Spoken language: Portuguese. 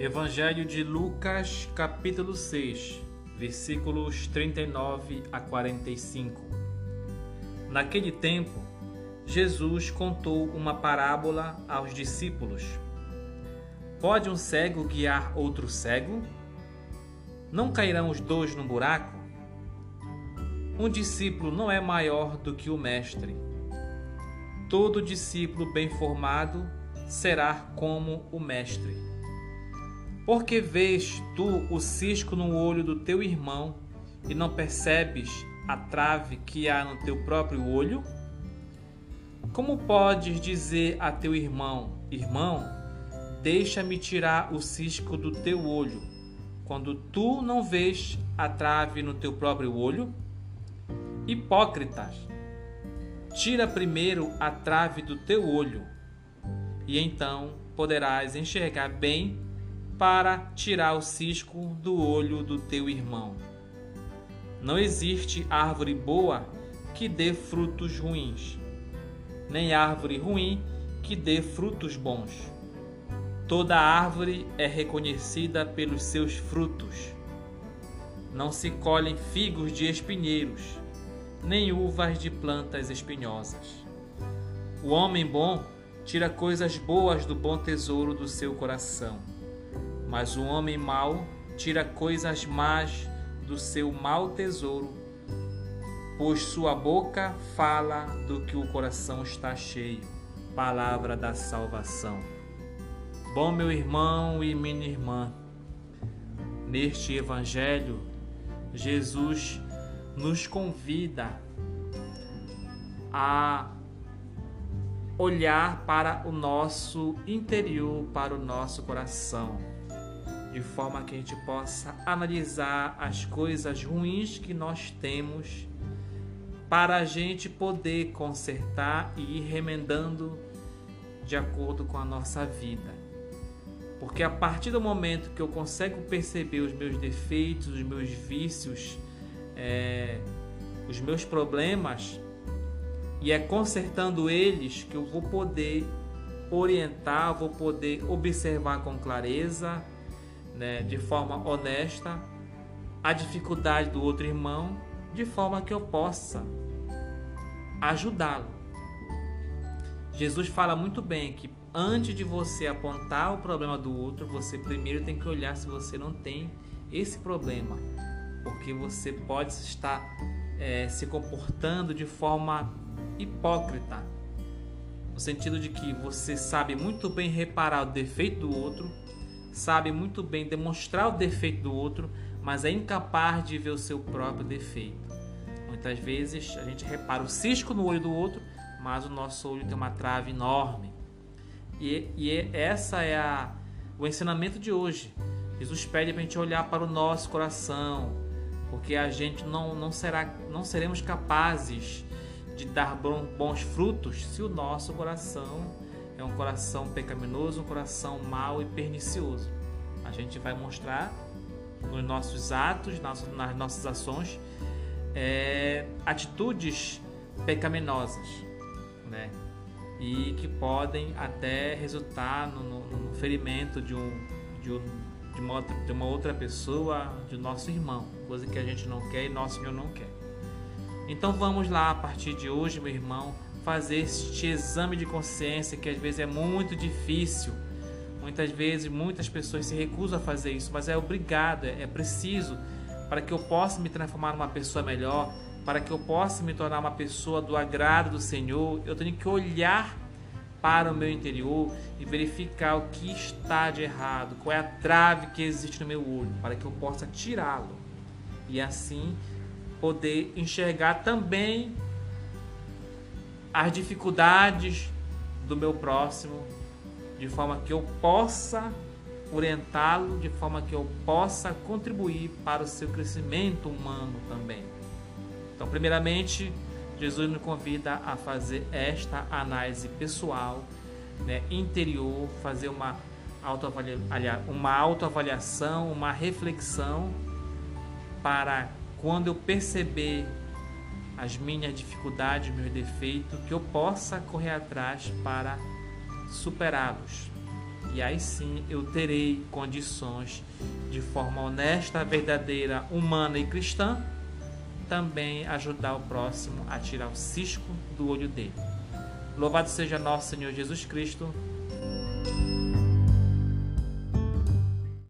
Evangelho de Lucas, capítulo 6, versículos 39 a 45. Naquele tempo, Jesus contou uma parábola aos discípulos. Pode um cego guiar outro cego? Não cairão os dois no buraco? Um discípulo não é maior do que o mestre. Todo discípulo bem formado será como o mestre. Porque vês tu o cisco no olho do teu irmão e não percebes a trave que há no teu próprio olho? Como podes dizer a teu irmão: Irmão, deixa-me tirar o cisco do teu olho, quando tu não vês a trave no teu próprio olho? Hipócritas, tira primeiro a trave do teu olho, e então poderás enxergar bem para tirar o cisco do olho do teu irmão. Não existe árvore boa que dê frutos ruins, nem árvore ruim que dê frutos bons. Toda árvore é reconhecida pelos seus frutos. Não se colhem figos de espinheiros, nem uvas de plantas espinhosas. O homem bom tira coisas boas do bom tesouro do seu coração mas o homem mau tira coisas más do seu mau tesouro, pois sua boca fala do que o coração está cheio. Palavra da salvação. Bom, meu irmão e minha irmã, neste Evangelho, Jesus nos convida a olhar para o nosso interior, para o nosso coração de forma que a gente possa analisar as coisas ruins que nós temos para a gente poder consertar e ir remendando de acordo com a nossa vida. Porque a partir do momento que eu consigo perceber os meus defeitos, os meus vícios, é, os meus problemas, e é consertando eles que eu vou poder orientar, vou poder observar com clareza né, de forma honesta a dificuldade do outro irmão, de forma que eu possa ajudá-lo. Jesus fala muito bem que antes de você apontar o problema do outro, você primeiro tem que olhar se você não tem esse problema, porque você pode estar é, se comportando de forma hipócrita, no sentido de que você sabe muito bem reparar o defeito do outro, sabe muito bem demonstrar o defeito do outro, mas é incapaz de ver o seu próprio defeito. Muitas vezes a gente repara o cisco no olho do outro, mas o nosso olho tem uma trave enorme. E, e é, essa é a, o ensinamento de hoje. Jesus pede para a gente olhar para o nosso coração, porque a gente não, não, será, não seremos capazes de dar bons frutos se o nosso coração é um coração pecaminoso, um coração mau e pernicioso. A gente vai mostrar nos nossos atos, nas, nossas ações, é, atitudes pecaminosas, né? E que podem até resultar no, no, no ferimento de, um, de, um, de, uma outra, de uma outra pessoa, de nosso irmão, coisa que a gente não quer e nosso Senhor não quer. Então vamos lá a partir de hoje, meu irmão, fazer este exame de consciência que às vezes é muito difícil. Muitas vezes muitas pessoas se recusam a fazer isso, mas é obrigado, é, é preciso para que eu possa me transformar numa pessoa melhor, para que eu possa me tornar uma pessoa do agrado do Senhor, eu tenho que olhar para o meu interior e verificar o que está de errado, qual é a trave que existe no meu olho, para que eu possa tirá-lo e assim poder enxergar também as dificuldades do meu próximo, de forma que eu possa orientá-lo, de forma que eu possa contribuir para o seu crescimento humano também. Então, primeiramente, Jesus nos convida a fazer esta análise pessoal, né, interior, fazer uma autoavaliação, uma autoavaliação, uma reflexão para quando eu perceber as minhas dificuldades, meus defeitos, que eu possa correr atrás para superá-los. E aí sim eu terei condições de forma honesta, verdadeira, humana e cristã também ajudar o próximo a tirar o cisco do olho dele. Louvado seja nosso Senhor Jesus Cristo